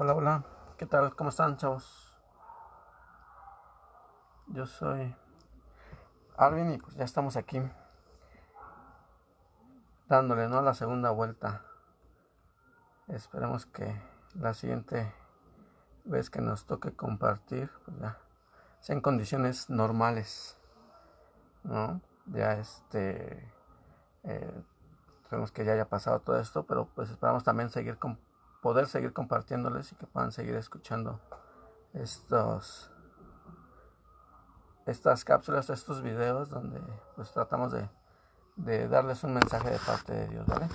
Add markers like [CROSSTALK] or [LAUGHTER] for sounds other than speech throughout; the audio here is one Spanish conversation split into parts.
Hola, hola, ¿qué tal? ¿Cómo están, chavos? Yo soy Arvin y pues ya estamos aquí dándole, ¿no? La segunda vuelta. Esperemos que la siguiente vez que nos toque compartir, pues ya, sea en condiciones normales, ¿no? Ya este, eh, esperemos que ya haya pasado todo esto, pero pues esperamos también seguir con poder seguir compartiéndoles y que puedan seguir escuchando estos estas cápsulas, estos videos donde pues tratamos de, de darles un mensaje de parte de Dios, ¿vale?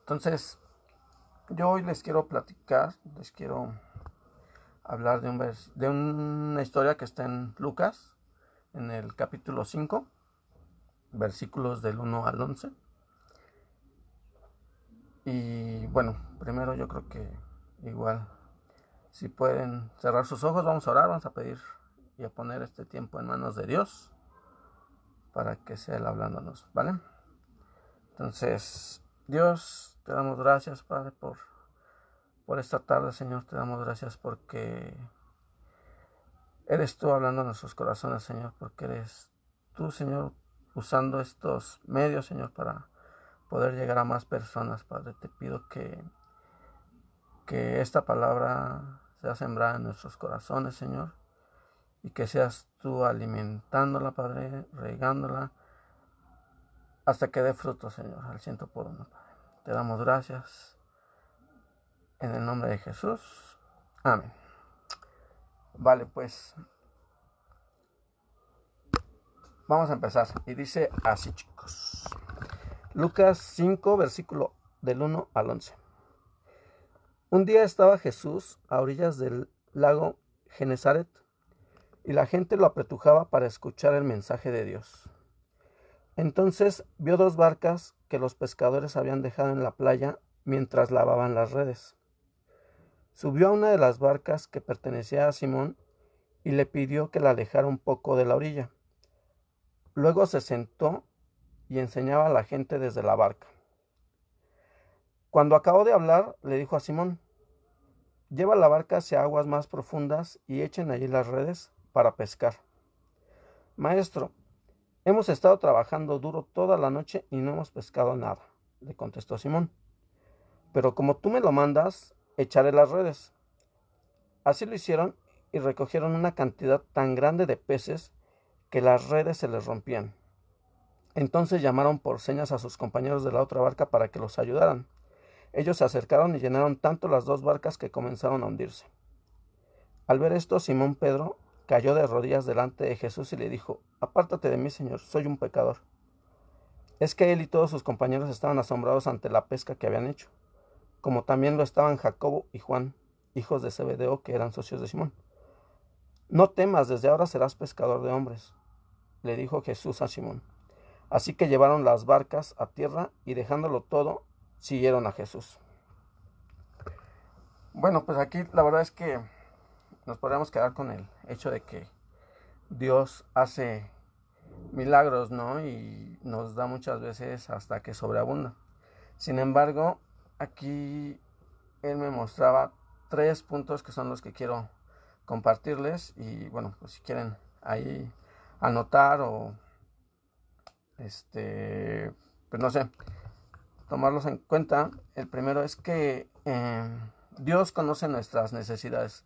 Entonces, yo hoy les quiero platicar, les quiero hablar de, un de una historia que está en Lucas, en el capítulo 5, versículos del 1 al 11. Y bueno, primero yo creo que igual, si pueden cerrar sus ojos, vamos a orar, vamos a pedir y a poner este tiempo en manos de Dios para que sea Él hablándonos, ¿vale? Entonces, Dios, te damos gracias, Padre, por, por esta tarde, Señor, te damos gracias porque eres tú hablando a nuestros corazones, Señor, porque eres tú, Señor, usando estos medios, Señor, para poder llegar a más personas, Padre. Te pido que, que esta palabra sea sembrada en nuestros corazones, Señor, y que seas tú alimentándola, Padre, regándola, hasta que dé fruto, Señor, al ciento por uno, Padre. Te damos gracias en el nombre de Jesús. Amén. Vale, pues vamos a empezar. Y dice así, chicos. Lucas 5, versículo del 1 al 11. Un día estaba Jesús a orillas del lago Genezaret y la gente lo apretujaba para escuchar el mensaje de Dios. Entonces vio dos barcas que los pescadores habían dejado en la playa mientras lavaban las redes. Subió a una de las barcas que pertenecía a Simón y le pidió que la alejara un poco de la orilla. Luego se sentó y enseñaba a la gente desde la barca. Cuando acabó de hablar, le dijo a Simón, lleva la barca hacia aguas más profundas y echen allí las redes para pescar. Maestro, hemos estado trabajando duro toda la noche y no hemos pescado nada, le contestó Simón. Pero como tú me lo mandas, echaré las redes. Así lo hicieron y recogieron una cantidad tan grande de peces que las redes se les rompían. Entonces llamaron por señas a sus compañeros de la otra barca para que los ayudaran. Ellos se acercaron y llenaron tanto las dos barcas que comenzaron a hundirse. Al ver esto, Simón Pedro cayó de rodillas delante de Jesús y le dijo, Apártate de mí, Señor, soy un pecador. Es que él y todos sus compañeros estaban asombrados ante la pesca que habían hecho, como también lo estaban Jacobo y Juan, hijos de Zebedeo, que eran socios de Simón. No temas, desde ahora serás pescador de hombres, le dijo Jesús a Simón. Así que llevaron las barcas a tierra y dejándolo todo, siguieron a Jesús. Bueno, pues aquí la verdad es que nos podríamos quedar con el hecho de que Dios hace milagros, ¿no? Y nos da muchas veces hasta que sobreabunda. Sin embargo, aquí Él me mostraba tres puntos que son los que quiero compartirles y bueno, pues si quieren ahí anotar o este, pues no sé, tomarlos en cuenta. El primero es que eh, Dios conoce nuestras necesidades,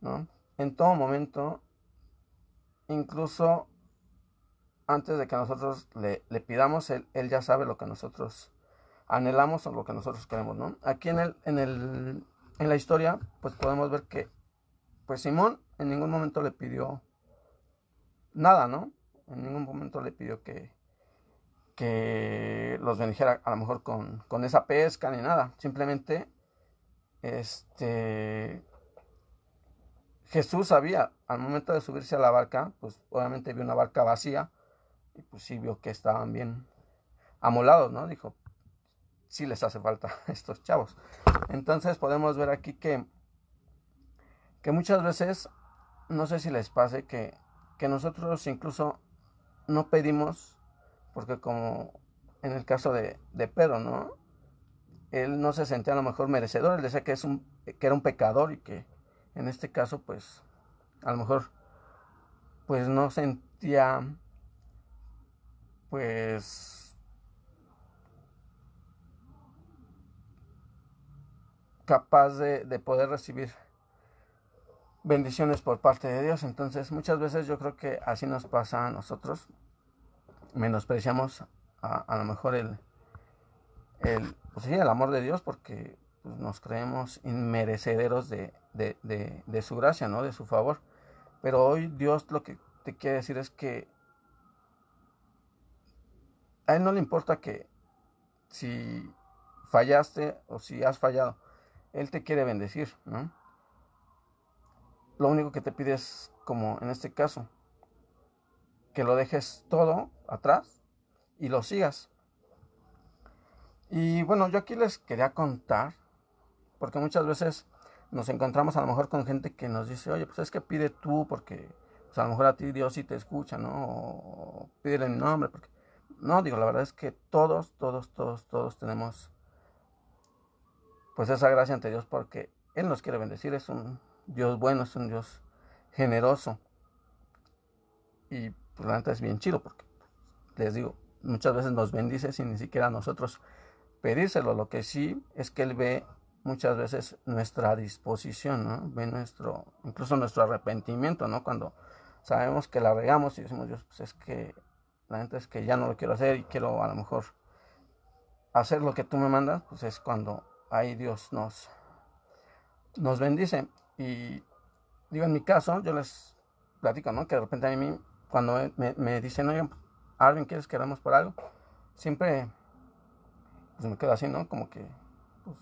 ¿no? En todo momento, incluso antes de que nosotros le, le pidamos, él, él, ya sabe lo que nosotros anhelamos o lo que nosotros queremos, ¿no? Aquí en, el, en, el, en la historia, pues podemos ver que, pues Simón en ningún momento le pidió nada, ¿no? En ningún momento le pidió que, que los bendijera a lo mejor con, con, esa pesca ni nada. Simplemente, este, Jesús sabía, al momento de subirse a la barca, pues obviamente vio una barca vacía y pues sí vio que estaban bien amolados, ¿no? Dijo, sí les hace falta a [LAUGHS] estos chavos. Entonces podemos ver aquí que, que muchas veces, no sé si les pase, que, que nosotros incluso no pedimos porque como en el caso de, Pedro, ¿no? él no se sentía a lo mejor merecedor, él decía que, es un, que era un pecador y que en este caso pues a lo mejor pues no sentía pues capaz de, de poder recibir bendiciones por parte de Dios. Entonces muchas veces yo creo que así nos pasa a nosotros. Menospreciamos a, lo mejor el, el, pues el amor de Dios porque pues, nos creemos inmerecederos de, de, de, de, su gracia, ¿no? De su favor. Pero hoy Dios lo que te quiere decir es que a Él no le importa que si fallaste o si has fallado, Él te quiere bendecir, ¿no? Lo único que te pide es, como en este caso, que lo dejes todo atrás y lo sigas. Y bueno, yo aquí les quería contar, porque muchas veces nos encontramos a lo mejor con gente que nos dice, oye, pues es que pide tú, porque pues a lo mejor a ti Dios sí te escucha, ¿no? O pídele mi nombre, porque... No, digo, la verdad es que todos, todos, todos, todos tenemos pues esa gracia ante Dios porque Él nos quiere bendecir, es un Dios bueno, es un Dios generoso. Y pues la es bien chido porque les digo, muchas veces nos bendice sin ni siquiera nosotros pedírselo. Lo que sí es que Él ve muchas veces nuestra disposición, ¿no? Ve nuestro, incluso nuestro arrepentimiento, ¿no? Cuando sabemos que la regamos y decimos, Dios, pues es que la neta es que ya no lo quiero hacer y quiero a lo mejor hacer lo que tú me mandas, pues es cuando ahí Dios nos, nos bendice. Y digo, en mi caso, yo les platico, ¿no? Que de repente a mí, cuando me, me dicen, oye, Arvin, ¿quieres que hagamos por algo? Siempre, pues me quedo así, ¿no? Como que, pues,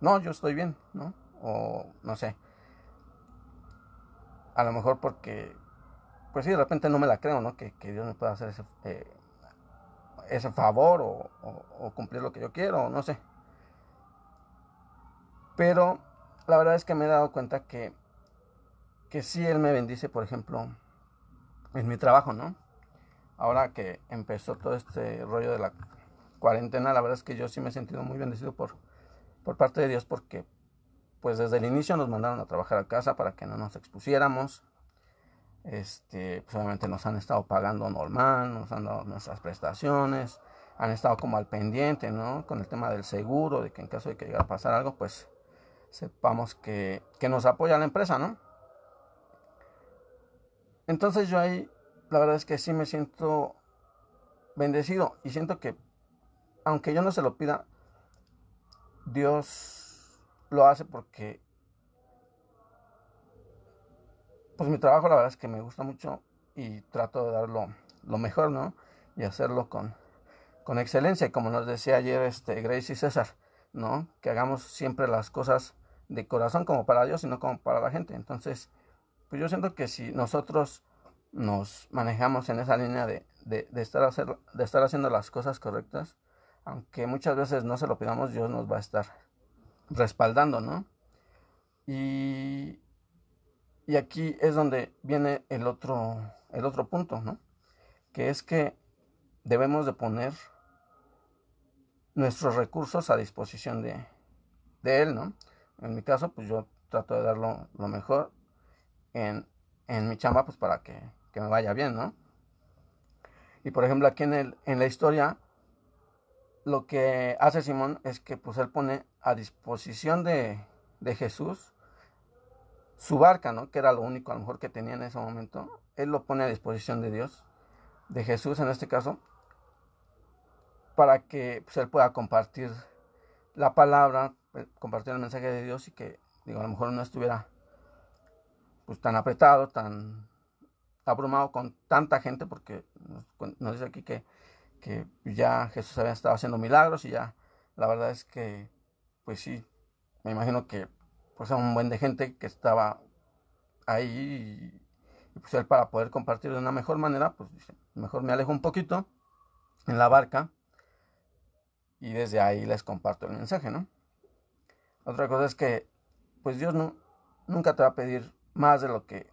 no, yo estoy bien, ¿no? O no sé. A lo mejor porque, pues sí, de repente no me la creo, ¿no? Que, Dios me pueda hacer ese, eh, favor o, cumplir lo que yo quiero, no sé. Pero la verdad es que me he dado cuenta que, que sí Él me bendice, por ejemplo, en mi trabajo, ¿no? Ahora que empezó todo este rollo de la cuarentena, la verdad es que yo sí me he sentido muy bendecido por, por parte de Dios porque pues desde el inicio nos mandaron a trabajar a casa para que no nos expusiéramos. Este, pues obviamente nos han estado pagando normal, nos han dado nuestras prestaciones, han estado como al pendiente, ¿no? Con el tema del seguro, de que en caso de que llegara a pasar algo, pues sepamos que, que nos apoya la empresa, ¿no? Entonces yo ahí, la verdad es que sí me siento bendecido y siento que, aunque yo no se lo pida, Dios lo hace porque, pues mi trabajo la verdad es que me gusta mucho y trato de darlo lo mejor, ¿no? Y hacerlo con, con excelencia, como nos decía ayer este Grace y César, ¿no? Que hagamos siempre las cosas de corazón como para Dios, sino como para la gente. Entonces, pues yo siento que si nosotros nos manejamos en esa línea de, de, estar, hacer, de estar haciendo las cosas correctas, aunque muchas veces no se lo pidamos, Dios nos va a estar respaldando, ¿no? Y, y aquí es donde viene el otro, el otro punto, ¿no? Que es que debemos de poner nuestros recursos a disposición de, de Él, ¿no? En mi caso, pues yo trato de dar lo, lo mejor en, en, mi chamba, pues para que, que, me vaya bien, ¿no? Y por ejemplo, aquí en, el, en la historia, lo que hace Simón es que pues él pone a disposición de, de Jesús su barca, ¿no? Que era lo único a lo mejor que tenía en ese momento. Él lo pone a disposición de Dios, de Jesús en este caso, para que pues, él pueda compartir la palabra, eh, compartir el mensaje de Dios y que, digo, a lo mejor no estuviera pues tan apretado, tan abrumado con tanta gente, porque nos, dice aquí que, que ya Jesús había estado haciendo milagros y ya la verdad es que, pues sí, me imagino que pues era un buen de gente que estaba ahí y, y pues él para poder compartir de una mejor manera, pues dice, mejor me alejo un poquito en la barca y desde ahí les comparto el mensaje, ¿no? Otra cosa es que, pues Dios no, nunca te va a pedir más de lo que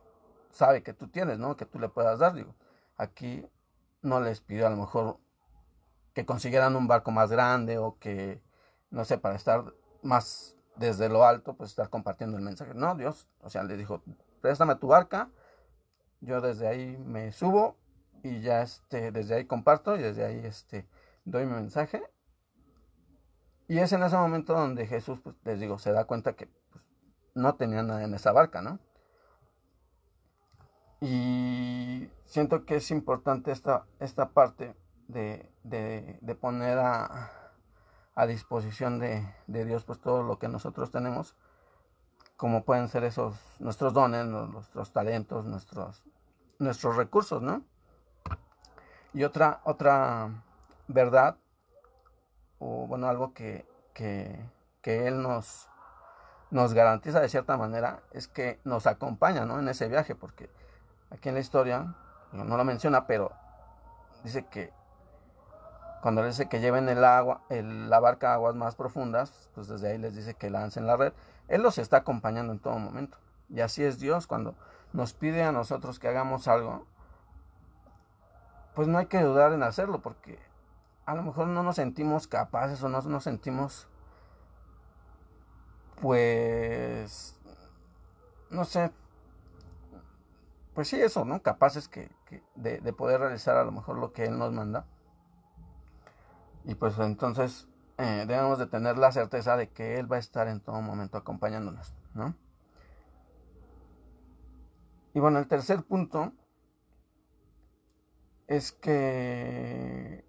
sabe que tú tienes, ¿no? Que tú le puedas dar, digo. Aquí no les pidió a lo mejor que consiguieran un barco más grande o que no sé, para estar más desde lo alto, pues estar compartiendo el mensaje. No, Dios, o sea, le dijo, préstame tu barca, yo desde ahí me subo y ya este, desde ahí comparto y desde ahí este, doy mi mensaje. Y es en ese momento donde Jesús, pues les digo, se da cuenta que pues, no tenía nada en esa barca, ¿no? Y siento que es importante esta, esta parte de, de, poner a, a disposición de, de, Dios pues todo lo que nosotros tenemos, como pueden ser esos nuestros dones, nuestros talentos, nuestros, nuestros recursos, ¿no? Y otra, otra verdad, o bueno, algo que, que, que Él nos, nos garantiza de cierta manera, es que nos acompaña, ¿no? En ese viaje, porque aquí en la historia, no lo menciona, pero dice que cuando les dice que lleven el agua, la barca a aguas más profundas, pues desde ahí les dice que lancen la red. Él los está acompañando en todo momento. Y así es Dios cuando nos pide a nosotros que hagamos algo, pues no hay que dudar en hacerlo porque a lo mejor no nos sentimos capaces o no nos sentimos pues no sé pues sí eso no capaces que, de, de, poder realizar a lo mejor lo que él nos manda. Y pues entonces eh, debemos de tener la certeza de que él va a estar en todo momento acompañándonos no y bueno el tercer punto es que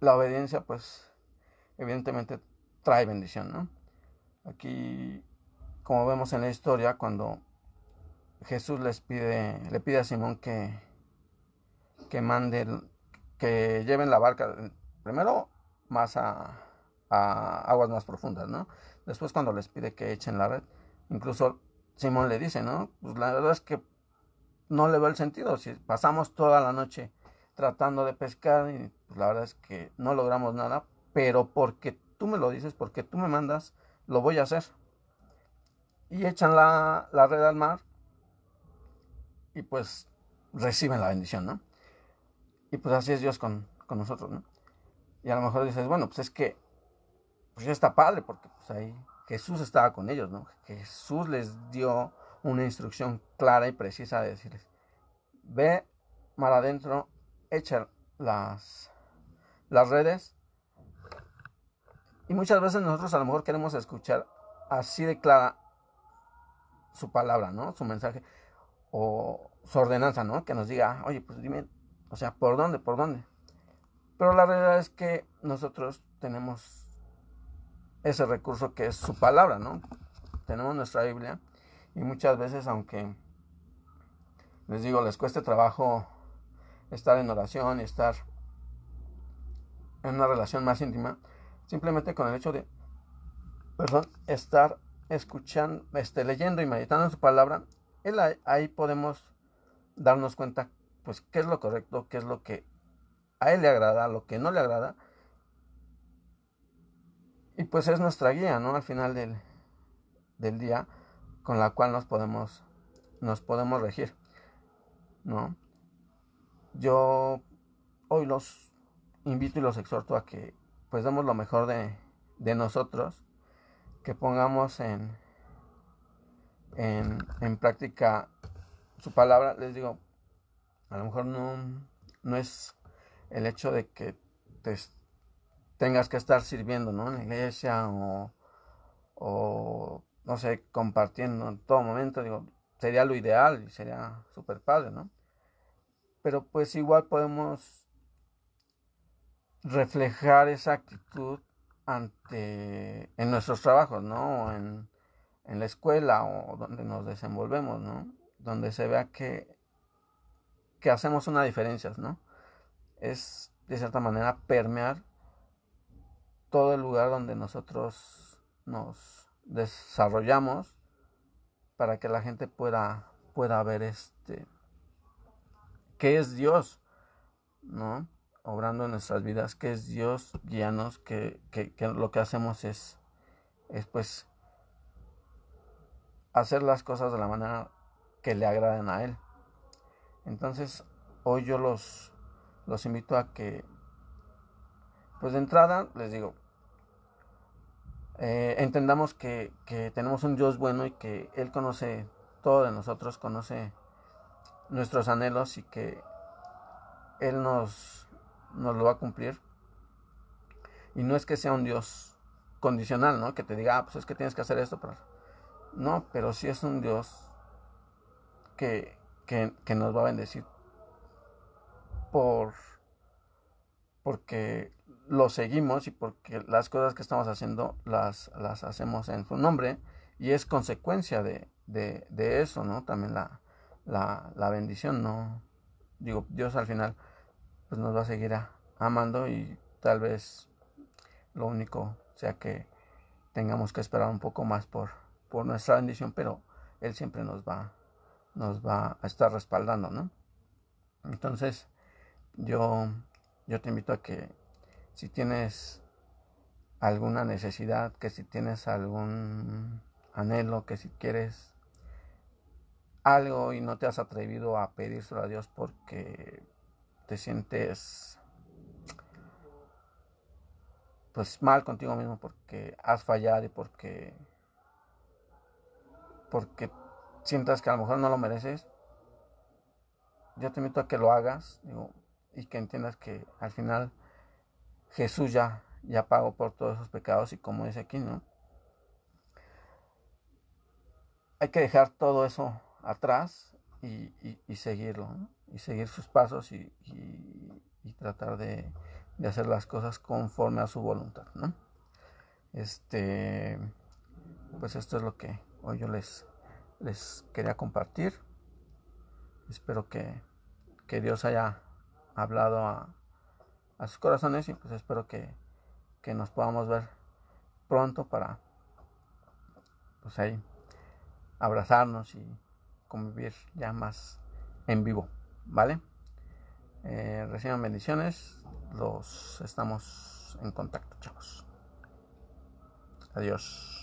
la obediencia, pues, evidentemente trae bendición, ¿no? Aquí, como vemos en la historia, cuando Jesús les pide, le pide a Simón que, que mande, que lleven la barca, primero más a, aguas más profundas, ¿no? Después cuando les pide que echen la red, incluso Simón le dice, ¿no? Pues la verdad es que no le veo el sentido. Si pasamos toda la noche tratando de pescar y pues, la verdad es que no logramos nada, pero porque tú me lo dices, porque tú me mandas, lo voy a hacer. Y echan la, red al mar y pues reciben la bendición, ¿no? Y pues así es Dios con, nosotros, ¿no? Y a lo mejor dices, bueno, pues es que pues ya está padre, porque pues ahí Jesús estaba con ellos, ¿no? Jesús les dio una instrucción clara y precisa de decirles, ve mar adentro, echa las, las redes. Y muchas veces nosotros a lo mejor queremos escuchar así de clara su palabra, ¿no? Su mensaje o su ordenanza, ¿no? Que nos diga, oye, pues dime, o sea, ¿por dónde? ¿Por dónde? Pero la realidad es que nosotros tenemos ese recurso que es su palabra, ¿no? Tenemos nuestra Biblia y muchas veces, aunque les digo, les cueste trabajo estar en oración y estar en una relación más íntima, simplemente con el hecho de, perdón, estar escuchando, este, leyendo y meditando su palabra, él, ahí podemos darnos cuenta, pues, qué es lo correcto, qué es lo que a él le agrada, lo que no le agrada. Y pues es nuestra guía, ¿no? Al final del, del día, con la cual nos podemos, nos podemos regir, ¿no? Yo hoy los invito y los exhorto a que pues demos lo mejor de, de nosotros, que pongamos en, en, práctica su palabra. Les digo, a lo mejor no, no es el hecho de que te tengas que estar sirviendo ¿no? en la iglesia o, o, no sé, compartiendo en todo momento. Digo, sería lo ideal y sería súper padre, ¿no? pero pues igual podemos reflejar esa actitud ante en nuestros trabajos, ¿no? En, en la escuela o donde nos desenvolvemos, ¿no? Donde se vea que, que hacemos una diferencia, ¿no? Es de cierta manera permear todo el lugar donde nosotros nos desarrollamos para que la gente pueda, pueda ver este qué es Dios, ¿no? Obrando en nuestras vidas, qué es Dios, guíanos, que, que, lo que hacemos es, es pues hacer las cosas de la manera que le agraden a Él. Entonces, hoy yo los, los invito a que, pues de entrada, les digo, eh, entendamos que, que tenemos un Dios bueno y que Él conoce todo de nosotros, conoce nuestros anhelos y que Él nos, nos lo va a cumplir. Y no es que sea un Dios condicional, ¿no? Que te diga, ah, pues es que tienes que hacer esto, pero no, pero sí es un Dios que, que, que nos va a bendecir por porque lo seguimos y porque las cosas que estamos haciendo las, las hacemos en su nombre y es consecuencia de, de, eso, ¿no? También la, la, la, bendición, ¿no? Digo, Dios al final pues nos va a seguir amando y tal vez lo único sea que tengamos que esperar un poco más por, por nuestra bendición, pero Él siempre nos va, nos va a estar respaldando, ¿no? Entonces, yo yo te invito a que si tienes alguna necesidad, que si tienes algún anhelo, que si quieres algo y no te has atrevido a pedírselo a Dios porque te sientes pues mal contigo mismo porque has fallado y porque porque sientas que a lo mejor no lo mereces yo te invito a que lo hagas y que entiendas que al final Jesús ya, ya pagó por todos esos pecados y como dice aquí, ¿no? Hay que dejar todo eso atrás y, seguirlo. Y seguir sus pasos y, tratar de, hacer las cosas conforme a su voluntad, ¿no? Este, pues esto es lo que hoy yo les, les quería compartir. Espero que, que Dios haya hablado a, sus corazones y pues espero que, que, nos podamos ver pronto para pues ahí abrazarnos y convivir ya más en vivo, ¿vale? Eh, reciban bendiciones, los estamos en contacto, chavos. Adiós.